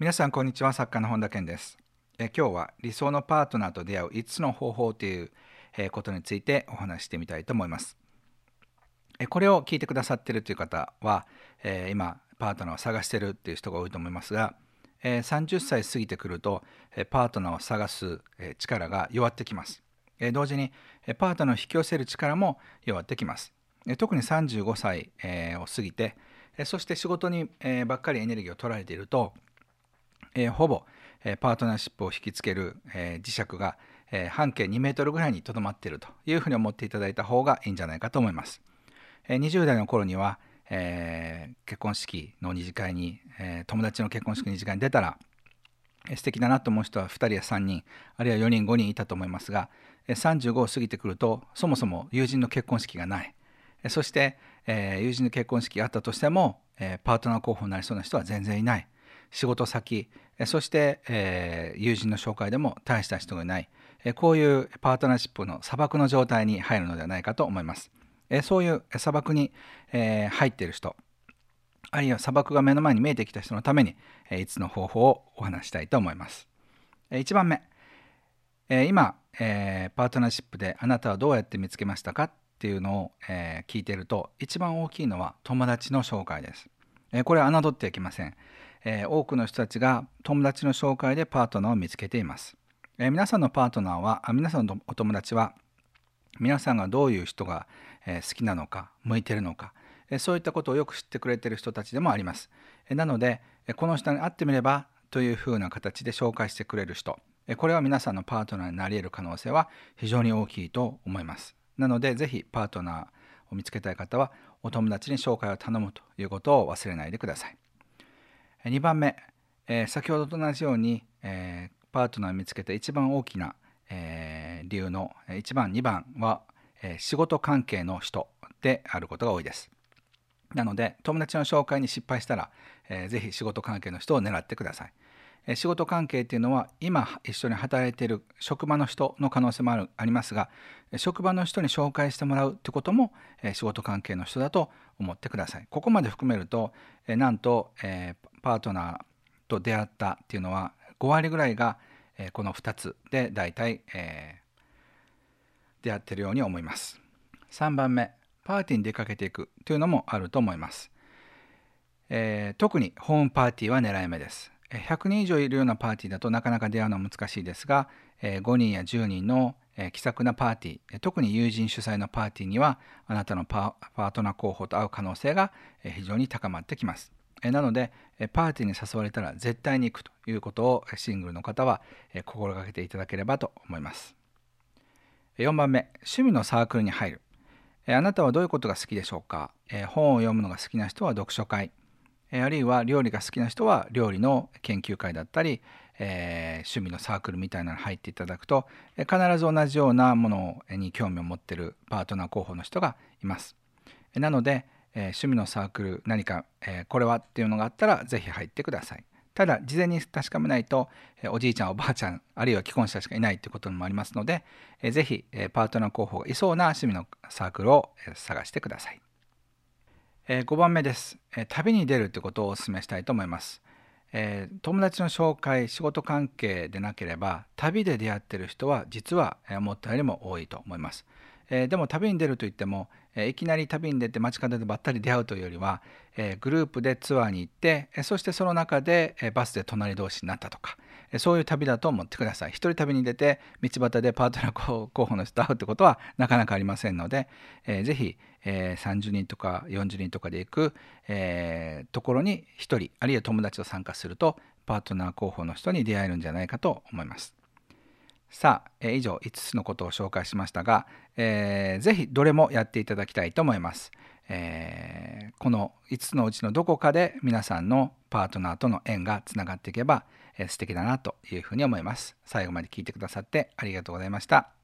皆さんこんにちは作家の本田健です。え今日は理想のパートナーと出会う5つの方法というえことについてお話してみたいと思います。えこれを聞いてくださっているという方は、え今パートナーを探してるっていう人が多いと思いますが、え30歳過ぎてくるとえパートナーを探すえ力が弱ってきます。え同時にえパートナーを引き寄せる力も弱ってきます。え特に35歳えを過ぎてえそして仕事にえばっかりエネルギーを取られているとえー、ほぼ、えー、パートナーシップを引きつける、え、磁石が、え、半径2メートルぐらいにとどまっているというふうに思っていただいた方がいいんじゃないかと思います。え、20代の頃には、え、結婚式の二次会に、え、友達の結婚式の二次会に出たら、えー、素敵だなと思う人は2人や3人あるいは4人5人いたと思いますが、え、35を過ぎてくるとそもそも友人の結婚式がない、え、そして、えー、友人の結婚式があったとしても、えー、パートナー候補になりそうな人は全然いない。仕事先そして、えー、友人の紹介でも大した人がいない、え、こういうパートナーシップの砂漠の状態に入るのではないかと思います、え、そういう砂漠に、え、入っている人あるいは砂漠が目の前に見えてきた人のために、え、5つの方法をお話したいと思います、え、1番目、え、今、え、パートナーシップであなたはどうやって見つけましたかっていうのを、え、聞いていると一番大きいのは友達の紹介です、え、これは侮ってはいけません。え、多くの人たちが友達の紹介でパートナーを見つけています。え、皆さんのパートナーはあ皆さんのお友達は皆さんがどういう人が、え、好きなのか向いてるのか、え、そういったことをよく知ってくれてる人たちでもあります。え、なので、え、この人に会ってみればというふうな形で紹介してくれる人、え、これは皆さんのパートナーになり得る可能性は非常に大きいと思います。なのでぜひパートナーを見つけたい方はお友達に紹介を頼むということを忘れないでください。2番目、えー、先ほどと同じように、えー、パートナーを見つけた一番大きな、えー、理由の1番2番は、え仕事関係の人であることが多いです。なので友達の紹介に失敗したら、えー、ぜひ仕事関係の人を狙ってください。仕事関係っていうのは今一緒に働いている職場の人の可能性もあるありますが職場の人に紹介してもらうってことも、仕事関係の人だと思ってください。ここまで含めると、なんと、パートナーと出会ったっていうのは5割ぐらいが、この2つで大体、え、出会ってるように思います。3番目パーティーに出かけていくというのもあると思います。えー、特にホームパーティーは狙い目です。100人以上いるようなパーティーだとなかなか出会うのは難しいですが、え5人や10人の気さくなパーティー特に友人主催のパーティーにはあなたのパートナー候補と会う可能性が非常に高まってきます。なのでパーティーに誘われたら絶対に行くということをシングルの方は心がけていただければと思います。4番目趣味のサークルに入るあなたはどういうことが好きでしょうか？本を読むのが好きな人は読書会あるいは料理が好きな人は料理の研究会だったり、えー、趣味のサークルみたいなの入っていただくと、必ず同じようなものに興味を持ってるパートナー候補の人がいます。なので、えー、趣味のサークル何か、えー、これはっていうのがあったら是非入ってください。ただ事前に確かめないと、えおじいちゃんおばあちゃんあるいは既婚者しかいないっていうこともありますので、えー、ぜひ、えパートナー候補がいそうな趣味のサークルを、え探してください。え5番目です、え旅に出るということをお勧めしたいと思います。えー、友達の紹介仕事関係でなければ旅で出会ってる人は実は思ったよりも多いと思います。えー、でも旅に出るといっても、えー、いきなり旅に出て街角でばったり出会うというよりは、えグループでツアーに行って、えそしてその中で、えバスで隣同士になったとか、そういう旅だと思ってください。一人旅に出て道端でパートナー候補の人と会うってことはなかなかありませんので、えー、ぜひ、え30人とか40人とかで行く、えところに1人あるいは友達と参加するとパートナー候補の人に出会えるんじゃないかと思います。さあ、えー、以上5つのことを紹介しましたが、えー、ぜひどれもやっていただきたいと思います。えー、この5つのうちのどこかで皆さんのパートナーとの縁がつながっていけば、えー、素敵だなというふうに思います。最後まで聞いてくださってありがとうございました。